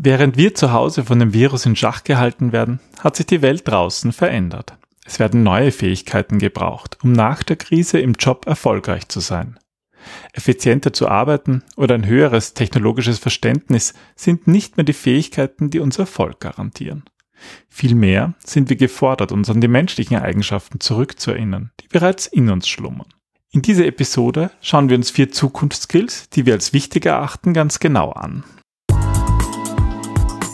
Während wir zu Hause von dem Virus in Schach gehalten werden, hat sich die Welt draußen verändert. Es werden neue Fähigkeiten gebraucht, um nach der Krise im Job erfolgreich zu sein. Effizienter zu arbeiten oder ein höheres technologisches Verständnis sind nicht mehr die Fähigkeiten, die uns Erfolg garantieren. Vielmehr sind wir gefordert, uns an die menschlichen Eigenschaften zurückzuerinnern, die bereits in uns schlummern. In dieser Episode schauen wir uns vier Zukunftsskills, die wir als wichtig erachten, ganz genau an.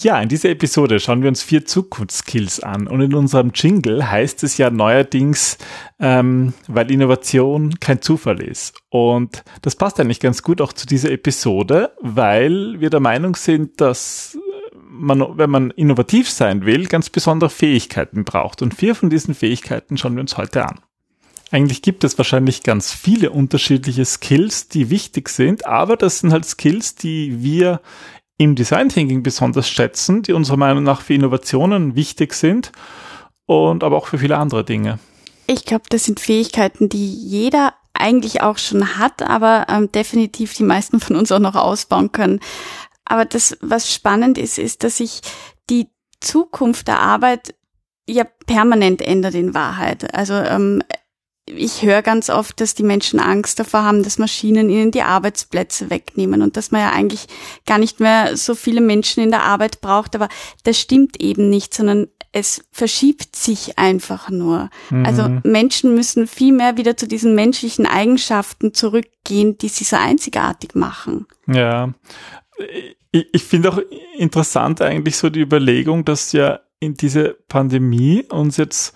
Ja, in dieser Episode schauen wir uns vier Zukunftskills an und in unserem Jingle heißt es ja neuerdings, ähm, weil Innovation kein Zufall ist. Und das passt eigentlich ganz gut auch zu dieser Episode, weil wir der Meinung sind, dass man, wenn man innovativ sein will, ganz besondere Fähigkeiten braucht. Und vier von diesen Fähigkeiten schauen wir uns heute an. Eigentlich gibt es wahrscheinlich ganz viele unterschiedliche Skills, die wichtig sind, aber das sind halt Skills, die wir im Design Thinking besonders schätzen, die unserer Meinung nach für Innovationen wichtig sind und aber auch für viele andere Dinge. Ich glaube, das sind Fähigkeiten, die jeder eigentlich auch schon hat, aber ähm, definitiv die meisten von uns auch noch ausbauen können. Aber das, was spannend ist, ist, dass sich die Zukunft der Arbeit ja permanent ändert in Wahrheit. Also ähm, ich höre ganz oft, dass die Menschen Angst davor haben, dass Maschinen ihnen die Arbeitsplätze wegnehmen und dass man ja eigentlich gar nicht mehr so viele Menschen in der Arbeit braucht. Aber das stimmt eben nicht, sondern es verschiebt sich einfach nur. Mhm. Also Menschen müssen viel mehr wieder zu diesen menschlichen Eigenschaften zurückgehen, die sie so einzigartig machen. Ja, ich, ich finde auch interessant eigentlich so die Überlegung, dass ja in diese Pandemie uns jetzt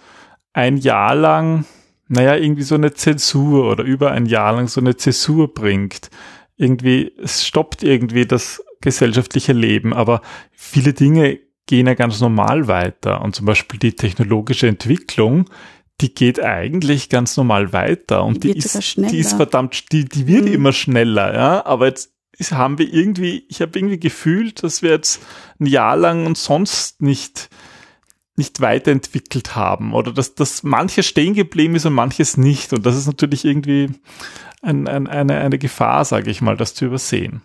ein Jahr lang naja, irgendwie so eine Zensur oder über ein Jahr lang so eine Zäsur bringt. Irgendwie, es stoppt irgendwie das gesellschaftliche Leben, aber viele Dinge gehen ja ganz normal weiter. Und zum Beispiel die technologische Entwicklung, die geht eigentlich ganz normal weiter und die, die ist, die ist verdammt, die, die wird mhm. immer schneller, ja. Aber jetzt ist, haben wir irgendwie, ich habe irgendwie gefühlt, dass wir jetzt ein Jahr lang und sonst nicht nicht weiterentwickelt haben oder dass, dass manches stehen geblieben ist und manches nicht. Und das ist natürlich irgendwie ein, ein, eine, eine Gefahr, sage ich mal, das zu übersehen.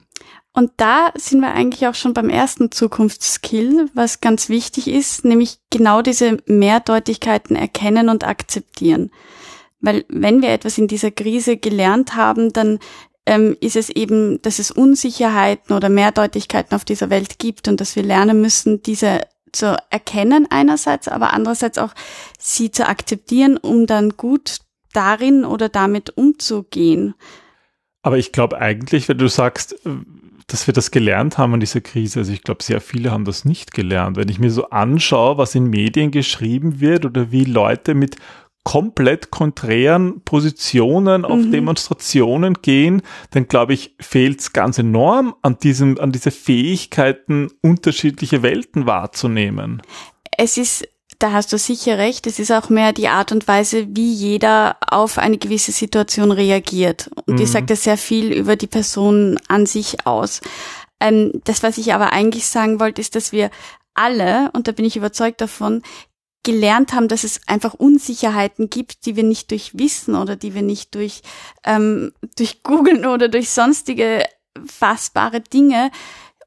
Und da sind wir eigentlich auch schon beim ersten Zukunftsskill, was ganz wichtig ist, nämlich genau diese Mehrdeutigkeiten erkennen und akzeptieren. Weil wenn wir etwas in dieser Krise gelernt haben, dann ähm, ist es eben, dass es Unsicherheiten oder Mehrdeutigkeiten auf dieser Welt gibt und dass wir lernen müssen, diese zu erkennen einerseits, aber andererseits auch sie zu akzeptieren, um dann gut darin oder damit umzugehen. Aber ich glaube eigentlich, wenn du sagst, äh, dass wir das gelernt haben in dieser Krise, also ich glaube, sehr viele haben das nicht gelernt. Wenn ich mir so anschaue, was in Medien geschrieben wird oder wie Leute mit komplett konträren Positionen auf mhm. Demonstrationen gehen, dann glaube ich, fehlt es ganz enorm an diesem, an diese Fähigkeiten, unterschiedliche Welten wahrzunehmen. Es ist da hast du sicher recht. Es ist auch mehr die Art und Weise, wie jeder auf eine gewisse Situation reagiert. Und mhm. die sagt ja sehr viel über die Person an sich aus. Ähm, das, was ich aber eigentlich sagen wollte, ist, dass wir alle, und da bin ich überzeugt davon, gelernt haben, dass es einfach Unsicherheiten gibt, die wir nicht durch Wissen oder die wir nicht durch, ähm, durch Googlen oder durch sonstige fassbare Dinge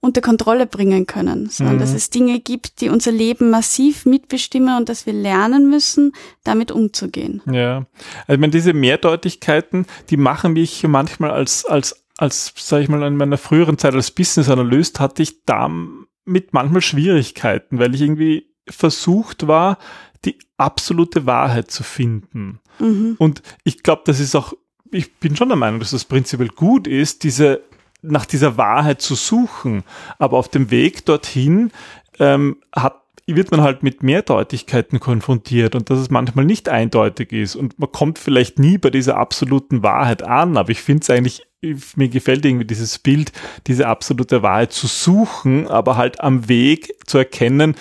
unter Kontrolle bringen können, sondern mhm. dass es Dinge gibt, die unser Leben massiv mitbestimmen und dass wir lernen müssen, damit umzugehen. Ja, also ich meine, diese Mehrdeutigkeiten, die machen mich manchmal als, als, als, sag ich mal, in meiner früheren Zeit als Business Analyst hatte ich damit manchmal Schwierigkeiten, weil ich irgendwie versucht war, die absolute Wahrheit zu finden. Mhm. Und ich glaube, das ist auch, ich bin schon der Meinung, dass das prinzipiell gut ist, diese nach dieser Wahrheit zu suchen. Aber auf dem Weg dorthin ähm, hat wird man halt mit Mehrdeutigkeiten konfrontiert und dass es manchmal nicht eindeutig ist und man kommt vielleicht nie bei dieser absoluten Wahrheit an, aber ich finde es eigentlich mir gefällt irgendwie dieses Bild, diese absolute Wahrheit zu suchen, aber halt am Weg zu erkennen,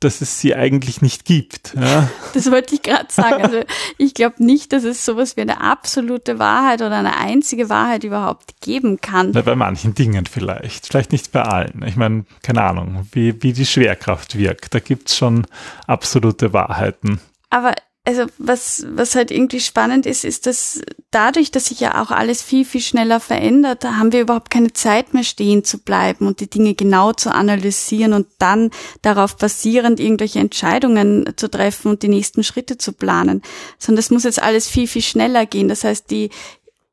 dass es sie eigentlich nicht gibt. Ja. Das wollte ich gerade sagen. Also ich glaube nicht, dass es sowas wie eine absolute Wahrheit oder eine einzige Wahrheit überhaupt geben kann. Na, bei manchen Dingen vielleicht, vielleicht nicht bei allen. Ich meine, keine Ahnung, wie, wie die Schwerkraft wirkt. Da gibt's schon absolute Wahrheiten. Aber also was, was halt irgendwie spannend ist, ist, dass dadurch, dass sich ja auch alles viel, viel schneller verändert, haben wir überhaupt keine Zeit mehr stehen zu bleiben und die Dinge genau zu analysieren und dann darauf basierend irgendwelche Entscheidungen zu treffen und die nächsten Schritte zu planen, sondern das muss jetzt alles viel, viel schneller gehen. Das heißt, die,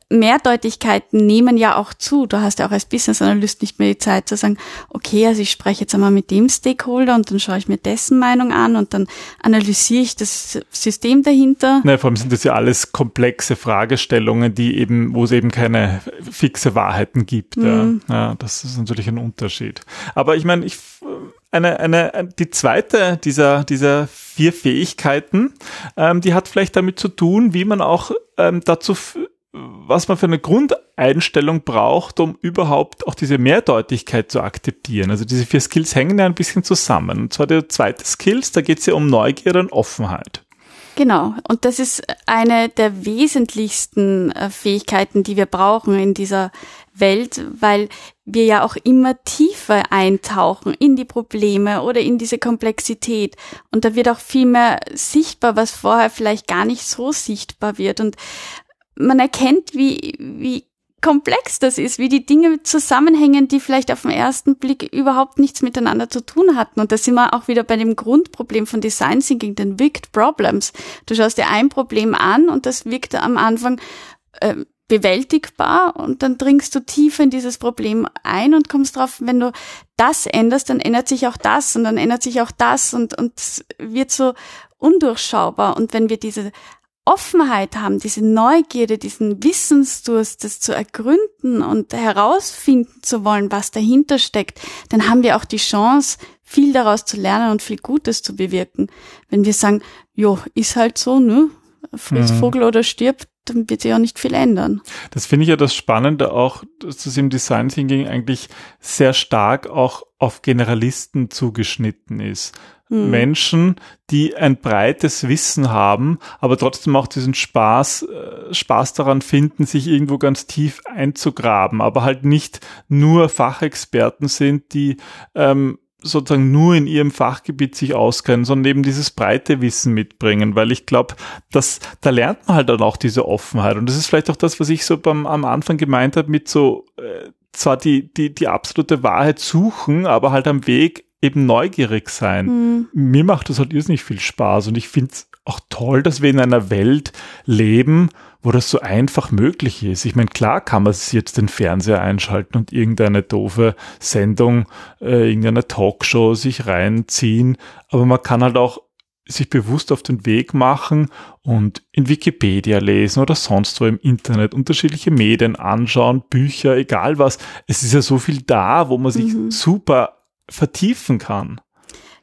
Mehrdeutigkeiten nehmen ja auch zu. Du hast ja auch als Business Analyst nicht mehr die Zeit zu sagen, okay, also ich spreche jetzt einmal mit dem Stakeholder und dann schaue ich mir dessen Meinung an und dann analysiere ich das System dahinter. Na, vor allem sind das ja alles komplexe Fragestellungen, die eben, wo es eben keine fixe Wahrheiten gibt. Mhm. Ja. ja, das ist natürlich ein Unterschied. Aber ich meine, ich eine, eine, die zweite dieser, dieser vier Fähigkeiten, ähm, die hat vielleicht damit zu tun, wie man auch ähm, dazu was man für eine Grundeinstellung braucht, um überhaupt auch diese Mehrdeutigkeit zu akzeptieren. Also diese vier Skills hängen ja ein bisschen zusammen. Und zwar der zweite Skills, da geht es ja um Neugier und Offenheit. Genau. Und das ist eine der wesentlichsten äh, Fähigkeiten, die wir brauchen in dieser Welt, weil wir ja auch immer tiefer eintauchen in die Probleme oder in diese Komplexität. Und da wird auch viel mehr sichtbar, was vorher vielleicht gar nicht so sichtbar wird. Und man erkennt, wie, wie komplex das ist, wie die Dinge zusammenhängen, die vielleicht auf den ersten Blick überhaupt nichts miteinander zu tun hatten. Und da sind wir auch wieder bei dem Grundproblem von Design Thinking, den Wicked Problems. Du schaust dir ein Problem an und das wirkt am Anfang äh, bewältigbar und dann dringst du tiefer in dieses Problem ein und kommst drauf, wenn du das änderst, dann ändert sich auch das und dann ändert sich auch das und, und wird so undurchschaubar. Und wenn wir diese Offenheit haben, diese Neugierde, diesen Wissensdurst, das zu ergründen und herausfinden zu wollen, was dahinter steckt, dann haben wir auch die Chance, viel daraus zu lernen und viel Gutes zu bewirken. Wenn wir sagen, jo, ist halt so, ne? Friss mhm. Vogel oder stirbt, dann wird sich auch nicht viel ändern. Das finde ich ja das Spannende auch, dass es im Design Thinking eigentlich sehr stark auch auf Generalisten zugeschnitten ist mhm. Menschen, die ein breites Wissen haben, aber trotzdem auch diesen Spaß, äh, Spaß daran finden, sich irgendwo ganz tief einzugraben, aber halt nicht nur Fachexperten sind, die ähm, sozusagen nur in ihrem Fachgebiet sich auskennen, sondern eben dieses breite Wissen mitbringen, weil ich glaube, dass da lernt man halt dann auch diese Offenheit und das ist vielleicht auch das, was ich so beim am Anfang gemeint habe mit so äh, zwar die die die absolute Wahrheit suchen, aber halt am Weg eben neugierig sein. Mhm. Mir macht das halt irrsinnig viel Spaß und ich finde es auch toll, dass wir in einer Welt leben, wo das so einfach möglich ist. Ich meine, klar kann man jetzt den Fernseher einschalten und irgendeine doofe Sendung, äh, irgendeine Talkshow sich reinziehen, aber man kann halt auch sich bewusst auf den Weg machen und in Wikipedia lesen oder sonst wo im Internet unterschiedliche Medien anschauen, Bücher, egal was. Es ist ja so viel da, wo man sich mhm. super vertiefen kann.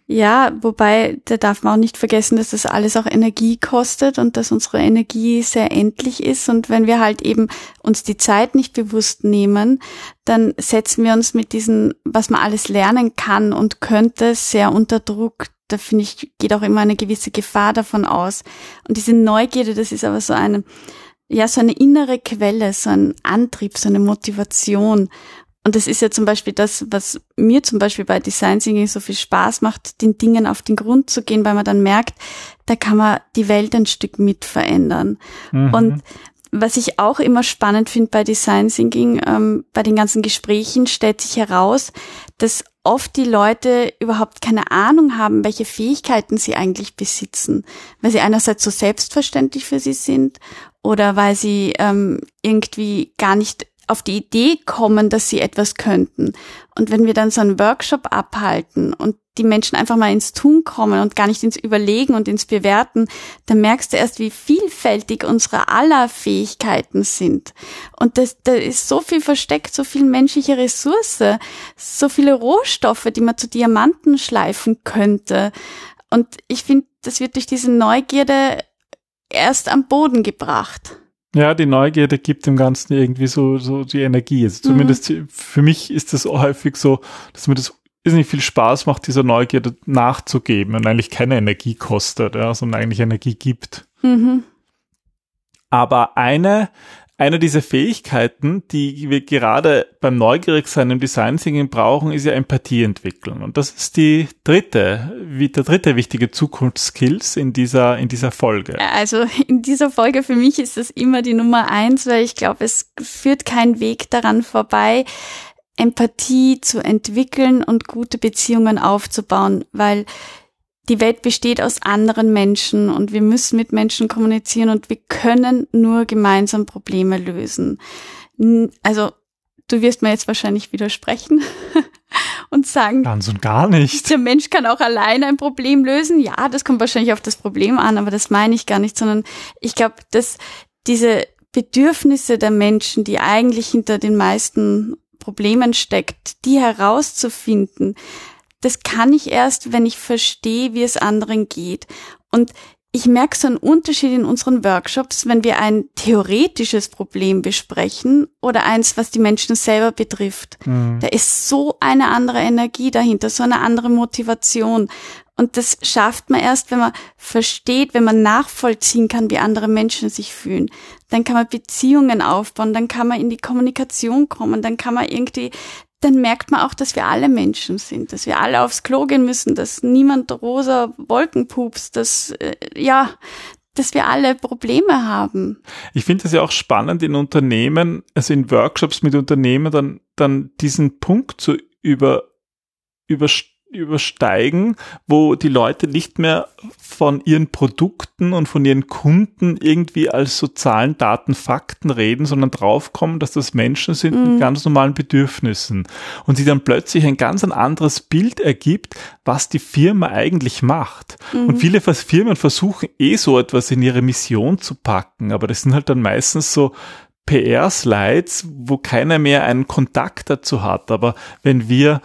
Ja, wobei, da darf man auch nicht vergessen, dass das alles auch Energie kostet und dass unsere Energie sehr endlich ist. Und wenn wir halt eben uns die Zeit nicht bewusst nehmen, dann setzen wir uns mit diesen, was man alles lernen kann und könnte, sehr unter Druck. Da finde ich, geht auch immer eine gewisse Gefahr davon aus. Und diese Neugierde, das ist aber so eine, ja, so eine innere Quelle, so ein Antrieb, so eine Motivation. Und das ist ja zum Beispiel das, was mir zum Beispiel bei Design Thinking so viel Spaß macht, den Dingen auf den Grund zu gehen, weil man dann merkt, da kann man die Welt ein Stück mit verändern. Mhm. Und was ich auch immer spannend finde bei Design Thinking, ähm, bei den ganzen Gesprächen stellt sich heraus, dass oft die Leute überhaupt keine Ahnung haben, welche Fähigkeiten sie eigentlich besitzen, weil sie einerseits so selbstverständlich für sie sind oder weil sie ähm, irgendwie gar nicht auf die Idee kommen, dass sie etwas könnten. Und wenn wir dann so einen Workshop abhalten und die Menschen einfach mal ins Tun kommen und gar nicht ins Überlegen und ins Bewerten, dann merkst du erst, wie vielfältig unsere aller Fähigkeiten sind. Und das, da ist so viel versteckt, so viel menschliche Ressource, so viele Rohstoffe, die man zu Diamanten schleifen könnte. Und ich finde, das wird durch diese Neugierde erst am Boden gebracht. Ja, die Neugierde gibt dem Ganzen irgendwie so, so die Energie. Also zumindest mhm. für mich ist das häufig so, dass mir das nicht viel Spaß macht, dieser Neugierde nachzugeben und eigentlich keine Energie kostet, ja, sondern eigentlich Energie gibt. Mhm. Aber eine eine dieser Fähigkeiten, die wir gerade beim Neugierigsein im Design Thinking brauchen, ist ja Empathie entwickeln. Und das ist die dritte, wie der dritte wichtige Zukunftsskills in dieser, in dieser Folge. Also in dieser Folge für mich ist das immer die Nummer eins, weil ich glaube, es führt kein Weg daran vorbei, Empathie zu entwickeln und gute Beziehungen aufzubauen, weil die Welt besteht aus anderen Menschen und wir müssen mit Menschen kommunizieren und wir können nur gemeinsam Probleme lösen. Also, du wirst mir jetzt wahrscheinlich widersprechen und sagen, ganz und gar nicht. Der Mensch kann auch alleine ein Problem lösen. Ja, das kommt wahrscheinlich auf das Problem an, aber das meine ich gar nicht, sondern ich glaube, dass diese Bedürfnisse der Menschen, die eigentlich hinter den meisten Problemen steckt, die herauszufinden, das kann ich erst, wenn ich verstehe, wie es anderen geht. Und ich merke so einen Unterschied in unseren Workshops, wenn wir ein theoretisches Problem besprechen oder eins, was die Menschen selber betrifft. Mhm. Da ist so eine andere Energie dahinter, so eine andere Motivation. Und das schafft man erst, wenn man versteht, wenn man nachvollziehen kann, wie andere Menschen sich fühlen. Dann kann man Beziehungen aufbauen, dann kann man in die Kommunikation kommen, dann kann man irgendwie dann merkt man auch, dass wir alle Menschen sind, dass wir alle aufs Klo gehen müssen, dass niemand rosa Wolken pupst, dass, äh, ja, dass wir alle Probleme haben. Ich finde es ja auch spannend in Unternehmen, also in Workshops mit Unternehmen dann, dann diesen Punkt zu über, überstehen übersteigen, wo die Leute nicht mehr von ihren Produkten und von ihren Kunden irgendwie als sozialen Daten, Fakten reden, sondern draufkommen, dass das Menschen sind mhm. mit ganz normalen Bedürfnissen und sie dann plötzlich ein ganz ein anderes Bild ergibt, was die Firma eigentlich macht. Mhm. Und viele Firmen versuchen eh so etwas in ihre Mission zu packen, aber das sind halt dann meistens so PR-Slides, wo keiner mehr einen Kontakt dazu hat. Aber wenn wir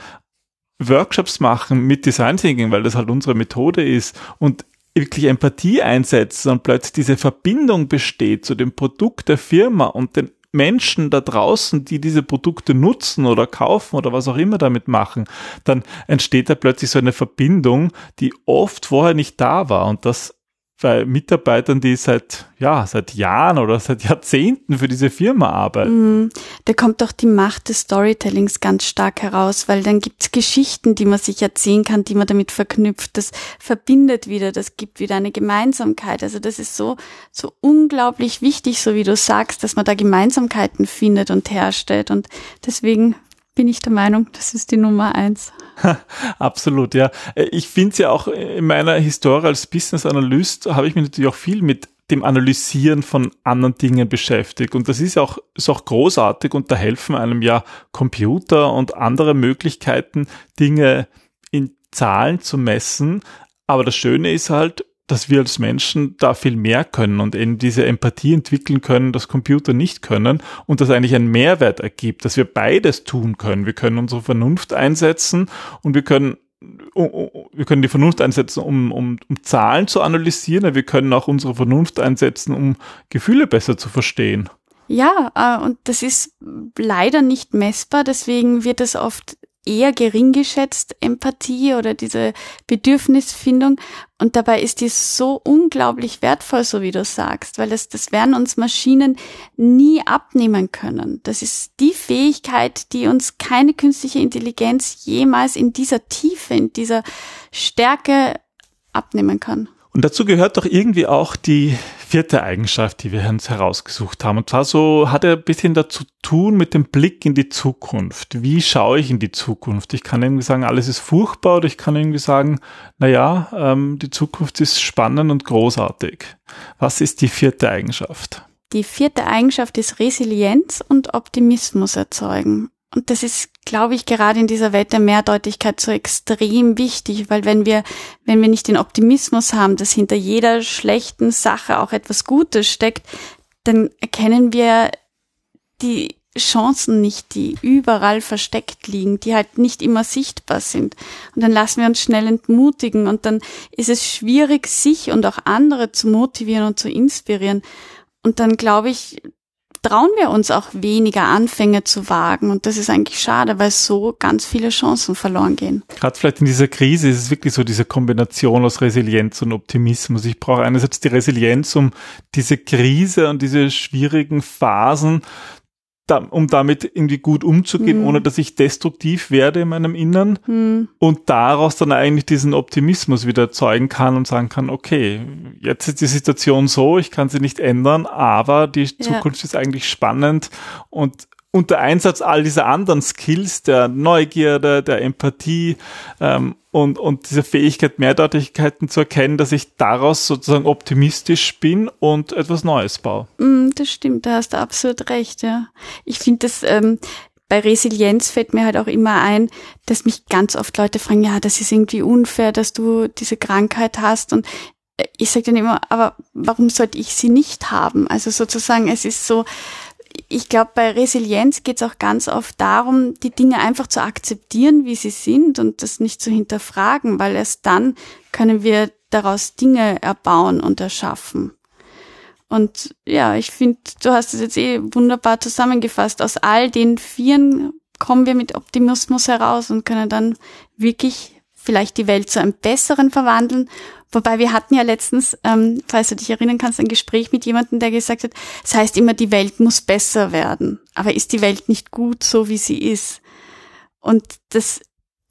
Workshops machen mit Design Thinking, weil das halt unsere Methode ist und wirklich Empathie einsetzen und plötzlich diese Verbindung besteht zu dem Produkt der Firma und den Menschen da draußen, die diese Produkte nutzen oder kaufen oder was auch immer damit machen, dann entsteht da plötzlich so eine Verbindung, die oft vorher nicht da war und das bei Mitarbeitern, die seit, ja, seit Jahren oder seit Jahrzehnten für diese Firma arbeiten. Mm, da kommt doch die Macht des Storytellings ganz stark heraus, weil dann gibt's Geschichten, die man sich erzählen kann, die man damit verknüpft. Das verbindet wieder, das gibt wieder eine Gemeinsamkeit. Also das ist so, so unglaublich wichtig, so wie du sagst, dass man da Gemeinsamkeiten findet und herstellt. Und deswegen bin ich der Meinung, das ist die Nummer eins. Absolut, ja. Ich finde es ja auch in meiner Historie als Business Analyst habe ich mich natürlich auch viel mit dem Analysieren von anderen Dingen beschäftigt. Und das ist auch, ist auch großartig und da helfen einem ja Computer und andere Möglichkeiten, Dinge in Zahlen zu messen. Aber das Schöne ist halt, dass wir als Menschen da viel mehr können und eben diese Empathie entwickeln können, das Computer nicht können und das eigentlich einen Mehrwert ergibt, dass wir beides tun können. Wir können unsere Vernunft einsetzen und wir können wir können die Vernunft einsetzen, um, um, um Zahlen zu analysieren, wir können auch unsere Vernunft einsetzen, um Gefühle besser zu verstehen. Ja, äh, und das ist leider nicht messbar, deswegen wird es oft eher gering geschätzt, Empathie oder diese Bedürfnisfindung. Und dabei ist die so unglaublich wertvoll, so wie du sagst, weil das, das werden uns Maschinen nie abnehmen können. Das ist die Fähigkeit, die uns keine künstliche Intelligenz jemals in dieser Tiefe, in dieser Stärke abnehmen kann. Und dazu gehört doch irgendwie auch die vierte Eigenschaft, die wir uns herausgesucht haben. Und zwar so hat er ein bisschen dazu tun mit dem Blick in die Zukunft. Wie schaue ich in die Zukunft? Ich kann irgendwie sagen, alles ist furchtbar oder ich kann irgendwie sagen, na ja, ähm, die Zukunft ist spannend und großartig. Was ist die vierte Eigenschaft? Die vierte Eigenschaft ist Resilienz und Optimismus erzeugen. Und das ist, glaube ich, gerade in dieser Welt der Mehrdeutigkeit so extrem wichtig, weil wenn wir, wenn wir nicht den Optimismus haben, dass hinter jeder schlechten Sache auch etwas Gutes steckt, dann erkennen wir die Chancen nicht, die überall versteckt liegen, die halt nicht immer sichtbar sind. Und dann lassen wir uns schnell entmutigen und dann ist es schwierig, sich und auch andere zu motivieren und zu inspirieren. Und dann glaube ich, trauen wir uns auch weniger Anfänge zu wagen. Und das ist eigentlich schade, weil so ganz viele Chancen verloren gehen. Gerade vielleicht in dieser Krise ist es wirklich so diese Kombination aus Resilienz und Optimismus. Ich brauche einerseits die Resilienz, um diese Krise und diese schwierigen Phasen da, um damit irgendwie gut umzugehen, mhm. ohne dass ich destruktiv werde in meinem Innern mhm. und daraus dann eigentlich diesen Optimismus wieder erzeugen kann und sagen kann, okay, jetzt ist die Situation so, ich kann sie nicht ändern, aber die ja. Zukunft ist eigentlich spannend und unter Einsatz all dieser anderen Skills, der Neugierde, der Empathie ähm, und, und diese Fähigkeit, Mehrdeutigkeiten zu erkennen, dass ich daraus sozusagen optimistisch bin und etwas Neues baue. Mm, das stimmt, da hast du absolut recht, ja. Ich finde das, ähm, bei Resilienz fällt mir halt auch immer ein, dass mich ganz oft Leute fragen, ja, das ist irgendwie unfair, dass du diese Krankheit hast und äh, ich sage dann immer, aber warum sollte ich sie nicht haben? Also sozusagen, es ist so, ich glaube, bei Resilienz geht es auch ganz oft darum, die Dinge einfach zu akzeptieren, wie sie sind und das nicht zu hinterfragen, weil erst dann können wir daraus Dinge erbauen und erschaffen. Und ja, ich finde, du hast es jetzt eh wunderbar zusammengefasst. Aus all den Vieren kommen wir mit Optimismus heraus und können dann wirklich vielleicht die Welt zu einem besseren verwandeln Wobei wir hatten ja letztens, ähm, falls du dich erinnern kannst, ein Gespräch mit jemandem, der gesagt hat, es heißt immer, die Welt muss besser werden. Aber ist die Welt nicht gut, so wie sie ist? Und das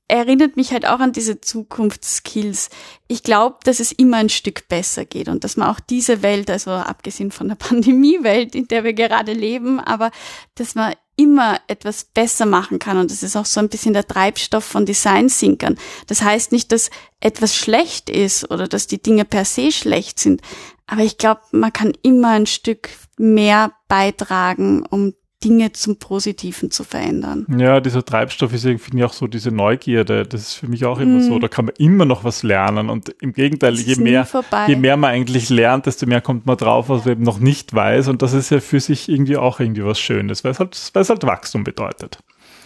erinnert mich halt auch an diese Zukunftsskills. Ich glaube, dass es immer ein Stück besser geht und dass man auch diese Welt, also abgesehen von der Pandemiewelt, in der wir gerade leben, aber dass man immer etwas besser machen kann. Und das ist auch so ein bisschen der Treibstoff von Design-Thinkern. Das heißt nicht, dass etwas schlecht ist oder dass die Dinge per se schlecht sind. Aber ich glaube, man kann immer ein Stück mehr beitragen, um Dinge zum Positiven zu verändern. Ja, dieser Treibstoff ist irgendwie auch so diese Neugierde. Das ist für mich auch immer mm. so. Mhm. Da kann man immer noch was lernen. Und im Gegenteil, je mehr, je mehr man eigentlich lernt, desto mehr kommt man drauf, was man eben noch nicht weiß. Und das ist ja für sich irgendwie auch irgendwie was Schönes, weil es halt, weil es halt Wachstum bedeutet.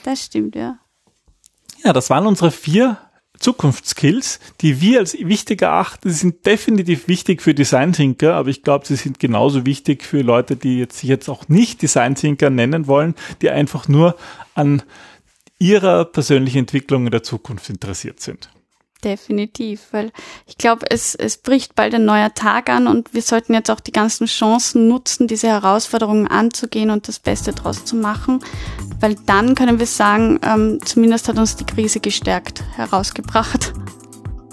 Das stimmt, ja. Ja, das waren unsere vier Zukunftsskills, die wir als wichtig erachten. Sind definitiv wichtig für Design Thinker, aber ich glaube, sie sind genauso wichtig für Leute, die jetzt sich jetzt auch nicht Design Thinker nennen wollen, die einfach nur an ihrer persönlichen Entwicklung in der Zukunft interessiert sind. Definitiv, weil ich glaube, es, es bricht bald ein neuer Tag an und wir sollten jetzt auch die ganzen Chancen nutzen, diese Herausforderungen anzugehen und das Beste draus zu machen, weil dann können wir sagen, ähm, zumindest hat uns die Krise gestärkt herausgebracht.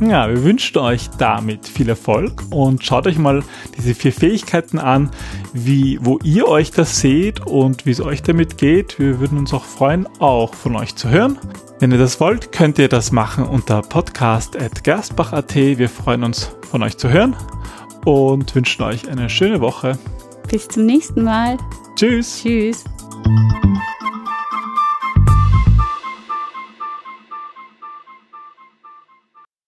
Ja, wir wünschen euch damit viel Erfolg und schaut euch mal diese vier Fähigkeiten an, wie, wo ihr euch das seht und wie es euch damit geht. Wir würden uns auch freuen, auch von euch zu hören. Wenn ihr das wollt, könnt ihr das machen unter podcast.gerstbach.at. Wir freuen uns, von euch zu hören und wünschen euch eine schöne Woche. Bis zum nächsten Mal. Tschüss. Tschüss.